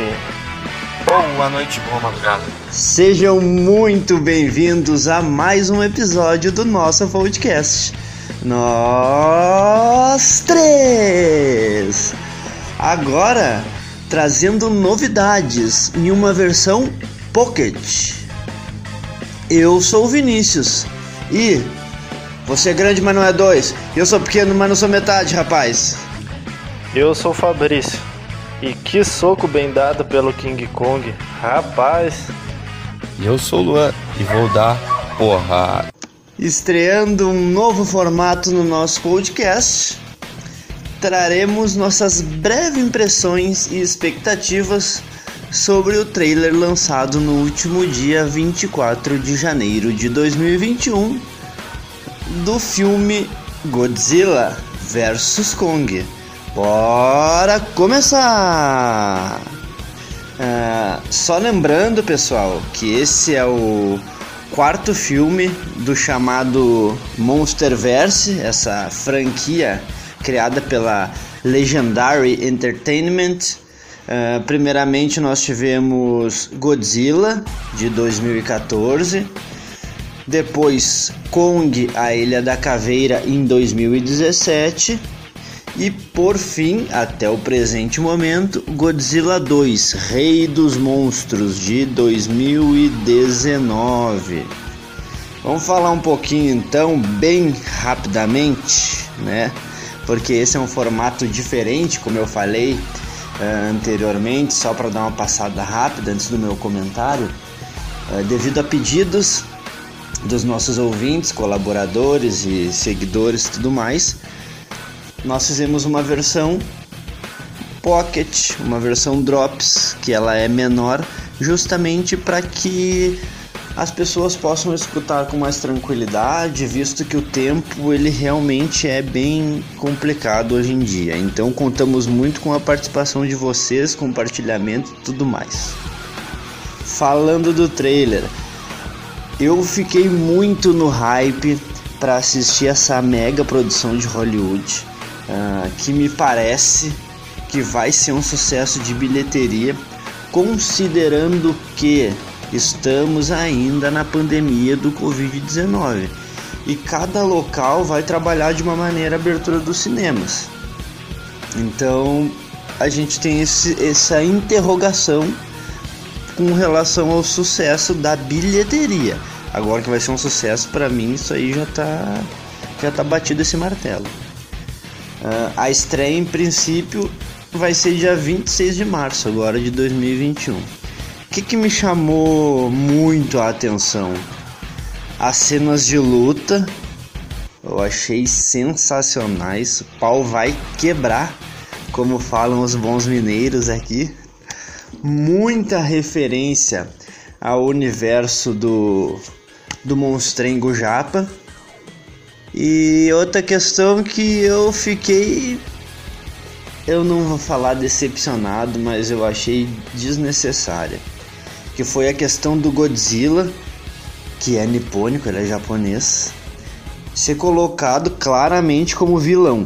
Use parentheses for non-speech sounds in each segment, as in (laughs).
Boa tarde. Boa noite, boa madrugada. Sejam muito bem-vindos a mais um episódio do nosso podcast. Nós três! Agora trazendo novidades em uma versão Pocket. Eu sou o Vinícius e você é grande, mas não é dois. Eu sou pequeno, mas não sou metade, rapaz. Eu sou o Fabrício. E que soco bem dado pelo King Kong, rapaz. E eu sou o Luan e vou dar porrada. Estreando um novo formato no nosso podcast, traremos nossas breves impressões e expectativas sobre o trailer lançado no último dia 24 de janeiro de 2021 do filme Godzilla vs Kong. Bora começar! Uh, só lembrando, pessoal, que esse é o quarto filme do chamado Monsterverse, essa franquia criada pela Legendary Entertainment. Uh, primeiramente, nós tivemos Godzilla de 2014, depois Kong, a Ilha da Caveira em 2017 e por fim, até o presente momento, Godzilla 2, Rei dos Monstros de 2019. Vamos falar um pouquinho então, bem rapidamente, né? Porque esse é um formato diferente, como eu falei uh, anteriormente, só para dar uma passada rápida antes do meu comentário, uh, devido a pedidos dos nossos ouvintes, colaboradores e seguidores e tudo mais, nós fizemos uma versão Pocket, uma versão Drops, que ela é menor, justamente para que as pessoas possam escutar com mais tranquilidade, visto que o tempo ele realmente é bem complicado hoje em dia. Então contamos muito com a participação de vocês, compartilhamento tudo mais. Falando do trailer, eu fiquei muito no hype para assistir essa mega produção de Hollywood, uh, que me parece que vai ser um sucesso de bilheteria, considerando que estamos ainda na pandemia do Covid-19 e cada local vai trabalhar de uma maneira a abertura dos cinemas. Então a gente tem esse, essa interrogação com relação ao sucesso da bilheteria. Agora que vai ser um sucesso para mim, isso aí já tá já tá batido esse martelo. Uh, a estreia em princípio vai ser dia 26 de março agora de 2021. O que, que me chamou muito a atenção? As cenas de luta eu achei sensacionais. O pau vai quebrar, como falam os bons mineiros aqui. Muita referência ao universo do, do monstrengo japa. E outra questão que eu fiquei. Eu não vou falar decepcionado, mas eu achei desnecessária que foi a questão do Godzilla, que é nipônico, ele é japonês, ser colocado claramente como vilão.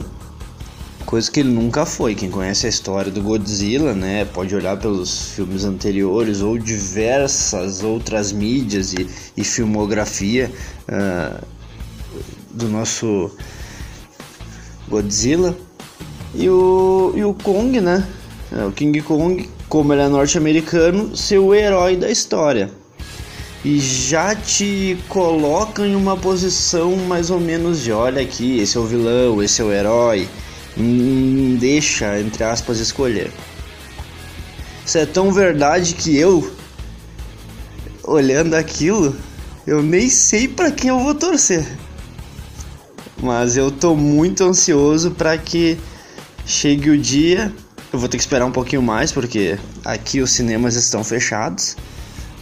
Coisa que ele nunca foi. Quem conhece a história do Godzilla, né, pode olhar pelos filmes anteriores ou diversas outras mídias e, e filmografia uh, do nosso Godzilla. E o, e o Kong, né? O King Kong como ele é norte-americano, ser o herói da história. E já te coloca em uma posição mais ou menos de olha aqui, esse é o vilão, esse é o herói. Hum, deixa, entre aspas, escolher. Isso é tão verdade que eu, olhando aquilo, eu nem sei para quem eu vou torcer. Mas eu tô muito ansioso para que chegue o dia eu vou ter que esperar um pouquinho mais porque aqui os cinemas estão fechados,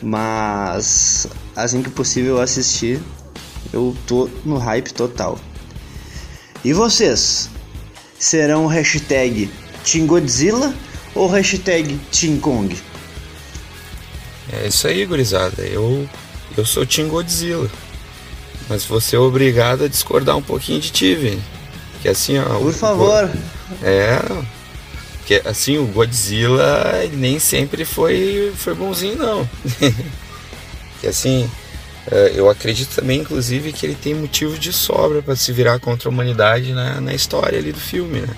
mas assim que possível assistir, eu tô no hype total. E vocês? Serão hashtag Team Godzilla ou hashtag Team Kong? É isso aí, gurizada. Eu, eu sou Team Godzilla. Mas você é obrigado a discordar um pouquinho de ti, Vini. Que assim, ó. Por favor. É, Porque assim, o Godzilla nem sempre foi, foi bonzinho não. (laughs) que assim, é, eu acredito também, inclusive, que ele tem motivo de sobra para se virar contra a humanidade na, na história ali do filme, né?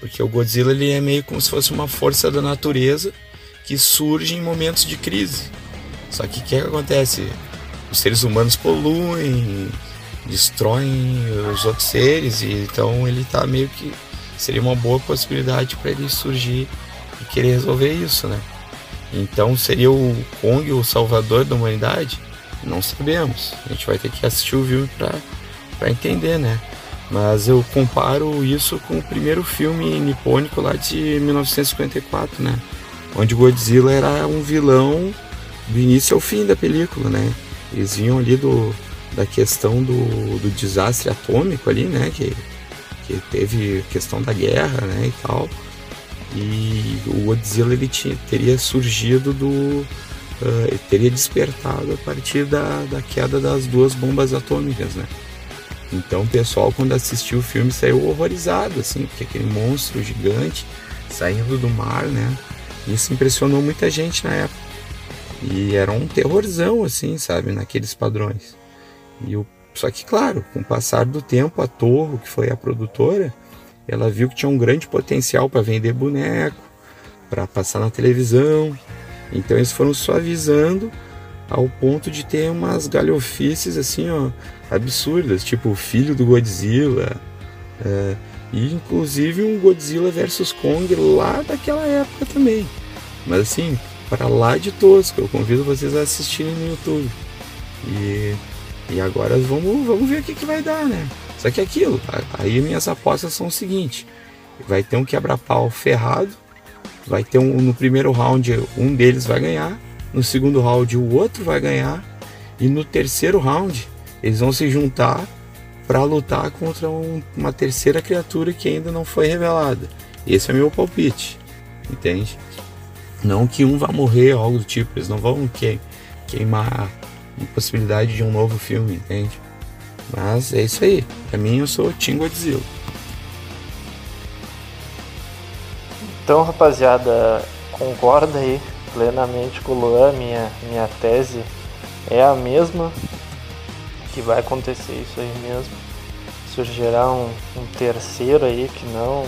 Porque o Godzilla ele é meio como se fosse uma força da natureza que surge em momentos de crise. Só que o que, que acontece? Os seres humanos poluem, destroem os outros seres, e então ele tá meio que seria uma boa possibilidade para ele surgir e querer resolver isso, né? Então seria o Kong o salvador da humanidade? Não sabemos. A gente vai ter que assistir o filme para entender, né? Mas eu comparo isso com o primeiro filme nipônico lá de 1954, né? Onde Godzilla era um vilão do início ao fim da película, né? Eles vinham ali do, da questão do, do desastre atômico ali, né? Que que teve questão da guerra, né, e tal. E o Godzilla ele tinha, teria surgido do uh, teria despertado a partir da, da queda das duas bombas atômicas, né? Então o pessoal quando assistiu o filme saiu horrorizado, assim, porque aquele monstro gigante saindo do mar, né? Isso impressionou muita gente na época. E era um terrorzão, assim, sabe, naqueles padrões. E o só que, claro, com o passar do tempo, a Torre, que foi a produtora, ela viu que tinha um grande potencial para vender boneco, para passar na televisão. Então eles foram suavizando ao ponto de ter umas galhofices assim, ó, absurdas, tipo o filho do Godzilla, é, e inclusive um Godzilla versus Kong lá daquela época também. Mas assim, para lá de tosco, eu convido vocês a assistirem no YouTube. E e agora vamos, vamos ver o que, que vai dar, né? Só que aquilo, aí minhas apostas são o seguinte: vai ter um quebra-pau ferrado, vai ter um no primeiro round um deles vai ganhar, no segundo round o outro vai ganhar, e no terceiro round eles vão se juntar para lutar contra um, uma terceira criatura que ainda não foi revelada. Esse é meu palpite, entende? Não que um vá morrer ou algo do tipo, eles não vão que, queimar possibilidade de um novo filme, entende? Mas é isso aí. Pra mim, eu sou Tim Godzilla. Então, rapaziada, concorda aí plenamente com o Luan. Minha, minha tese é a mesma. Que vai acontecer isso aí mesmo. Surgirá um, um terceiro aí que não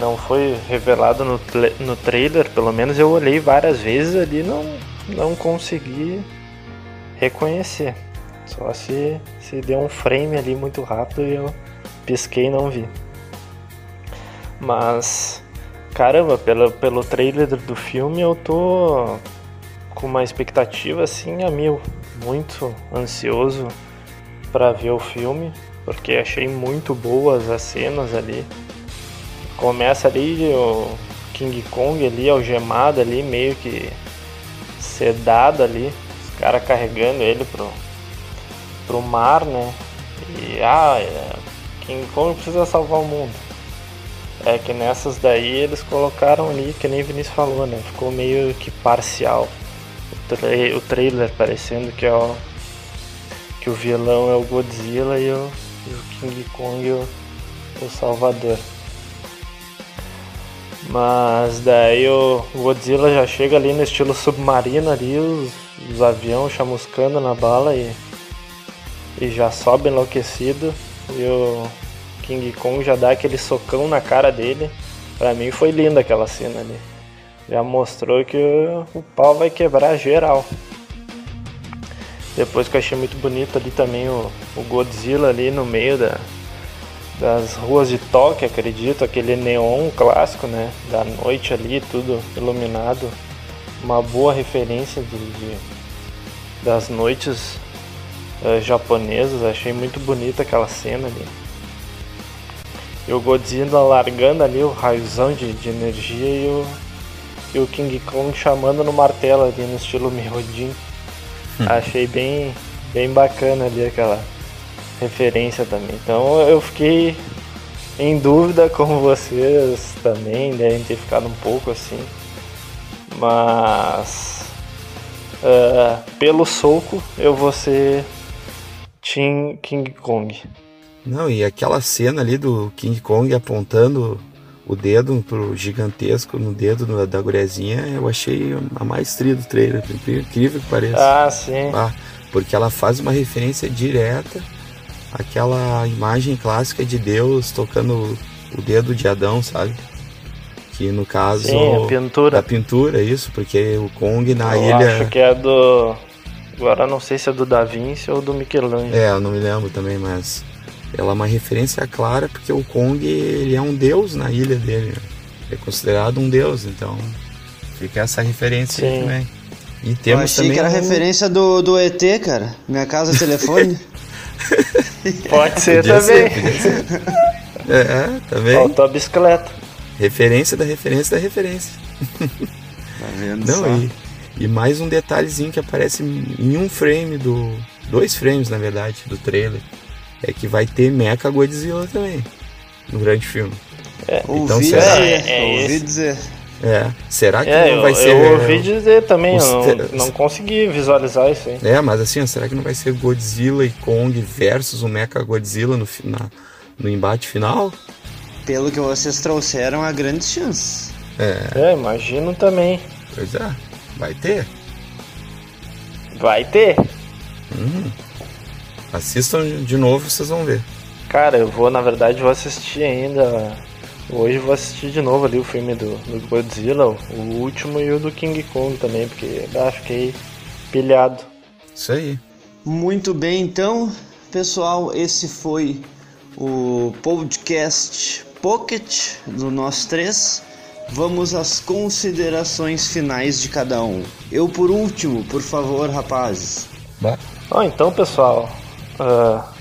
não foi revelado no, no trailer, pelo menos eu olhei várias vezes ali não não consegui reconhecer. Só se, se deu um frame ali muito rápido e eu pisquei e não vi. Mas, caramba, pelo, pelo trailer do filme eu tô com uma expectativa assim a mil. Muito ansioso para ver o filme, porque achei muito boas as cenas ali. Começa ali o King Kong ali, algemado ali, meio que sedado ali cara carregando ele pro, pro mar, né? E ah, é, King Kong precisa salvar o mundo. É que nessas daí eles colocaram ali, que nem o Vinícius falou, né? Ficou meio que parcial. O, tra o trailer parecendo que é o, que o vilão é o Godzilla e o, e o King Kong o, o Salvador. Mas daí o Godzilla já chega ali no estilo submarino ali, os os aviões chamuscando na bala e, e já sobe enlouquecido. E o King Kong já dá aquele socão na cara dele. Pra mim foi linda aquela cena ali. Já mostrou que o, o pau vai quebrar geral. Depois que eu achei muito bonito ali também o, o Godzilla ali no meio da, das ruas de Tóquio, acredito, aquele neon clássico, né? Da noite ali, tudo iluminado uma boa referência de, de das noites uh, japonesas. Achei muito bonita aquela cena ali. E o Godzilla largando ali o raiozão de, de energia e o, e o King Kong chamando no martelo ali no estilo Mirodin. Hum. Achei bem, bem bacana ali aquela referência também. Então eu fiquei em dúvida como vocês também devem ter ficado um pouco assim. Mas uh, pelo soco eu vou ser Team King Kong. Não, e aquela cena ali do King Kong apontando o dedo pro gigantesco no dedo da gurezinha, eu achei a maestria do trailer, incrível que pareça. Ah, sim. Ah, porque ela faz uma referência direta àquela imagem clássica de Deus tocando o dedo de Adão, sabe? Que no caso. Sim, a pintura. Da pintura, isso, porque o Kong na eu ilha. Acho que é do. Agora não sei se é do Da Vinci ou do Michelangelo. É, eu não me lembro também, mas ela é uma referência clara porque o Kong ele é um deus na ilha dele. Né? É considerado um deus, então fica essa referência Sim. aí também. E temos Eu achei também que era um... referência do, do ET, cara. Minha casa telefone. (laughs) Pode ser podia também. Ser, ser. É, também. Faltou a bicicleta. Referência da referência da referência. Tá vendo Não, só? E, e mais um detalhezinho que aparece em um frame do. Dois frames, na verdade, do trailer. É que vai ter Mecha Godzilla também. No grande filme. É, então ouvi será? Dizer, é, é ouvi dizer. É. Será que é, não vai eu, ser. Eu ouvi dizer também, eu não, não consegui visualizar isso aí. É, mas assim, será que não vai ser Godzilla e Kong versus o Mecha Godzilla no, na, no embate final? Pelo que vocês trouxeram, há grandes chances. É. é, imagino também. Pois é, vai ter. Vai ter. Uhum. Assistam de novo, vocês vão ver. Cara, eu vou, na verdade, vou assistir ainda. Hoje vou assistir de novo ali o filme do, do Godzilla, o último e o do King Kong também, porque ah, fiquei pilhado. Isso aí. Muito bem, então, pessoal, esse foi o podcast Pocket do nós três. Vamos às considerações finais de cada um. Eu por último, por favor, rapazes. Bah. Ah, então, pessoal, uh,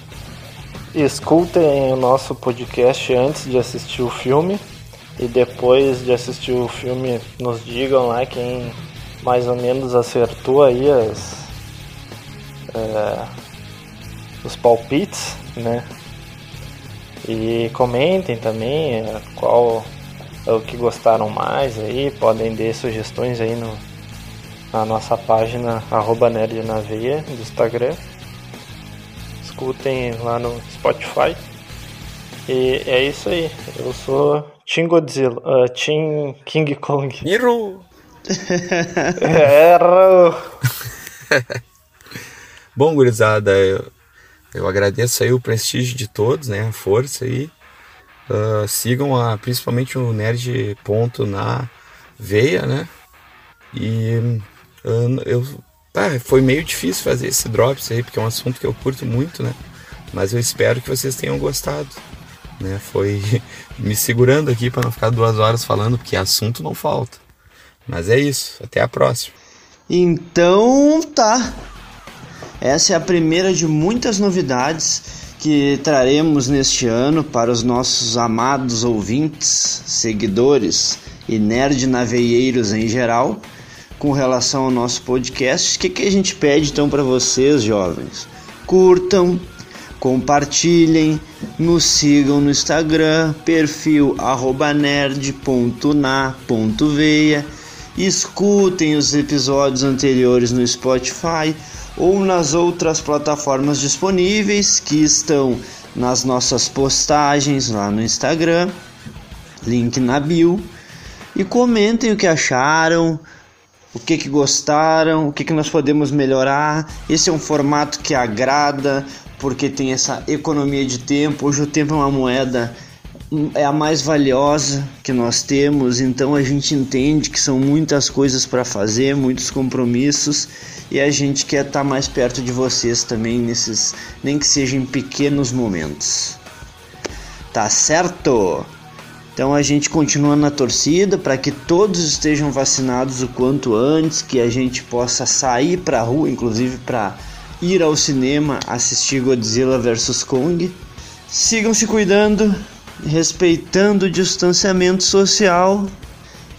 escutem o nosso podcast antes de assistir o filme e depois de assistir o filme nos digam lá quem mais ou menos acertou aí as, uh, os palpites, né? E comentem também uh, qual é o que gostaram mais aí, podem dar sugestões aí no, na nossa página arroba nerd na veia do Instagram escutem lá no Spotify. E é isso aí. Eu sou Team Godzilla, uh, Team King Kong. (laughs) Iru! Erro! (laughs) Bom, gurizada, eu, eu agradeço aí o prestígio de todos, né? A força aí. Uh, sigam a, principalmente o Nerd Ponto na veia, né? E uh, eu ah, foi meio difícil fazer esse drops aí, porque é um assunto que eu curto muito, né? Mas eu espero que vocês tenham gostado. Né? Foi (laughs) me segurando aqui para não ficar duas horas falando, porque assunto não falta. Mas é isso, até a próxima. Então tá. Essa é a primeira de muitas novidades que traremos neste ano para os nossos amados ouvintes, seguidores e nerd naveieiros em geral com relação ao nosso podcast. O que, que a gente pede então para vocês, jovens? Curtam, compartilhem, nos sigam no Instagram, perfil nerd.na.veia, escutem os episódios anteriores no Spotify ou nas outras plataformas disponíveis que estão nas nossas postagens lá no Instagram, link na bio, e comentem o que acharam o que, que gostaram, o que, que nós podemos melhorar. Esse é um formato que agrada, porque tem essa economia de tempo. Hoje o tempo é uma moeda é a mais valiosa que nós temos, então a gente entende que são muitas coisas para fazer, muitos compromissos e a gente quer estar tá mais perto de vocês também nesses, nem que sejam em pequenos momentos. Tá certo? Então a gente continua na torcida para que todos estejam vacinados o quanto antes, que a gente possa sair para a rua, inclusive para ir ao cinema assistir Godzilla vs Kong. Sigam se cuidando, respeitando o distanciamento social.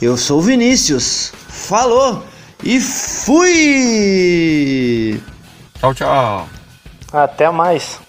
Eu sou o Vinícius. Falou e fui! Tchau, tchau. Até mais.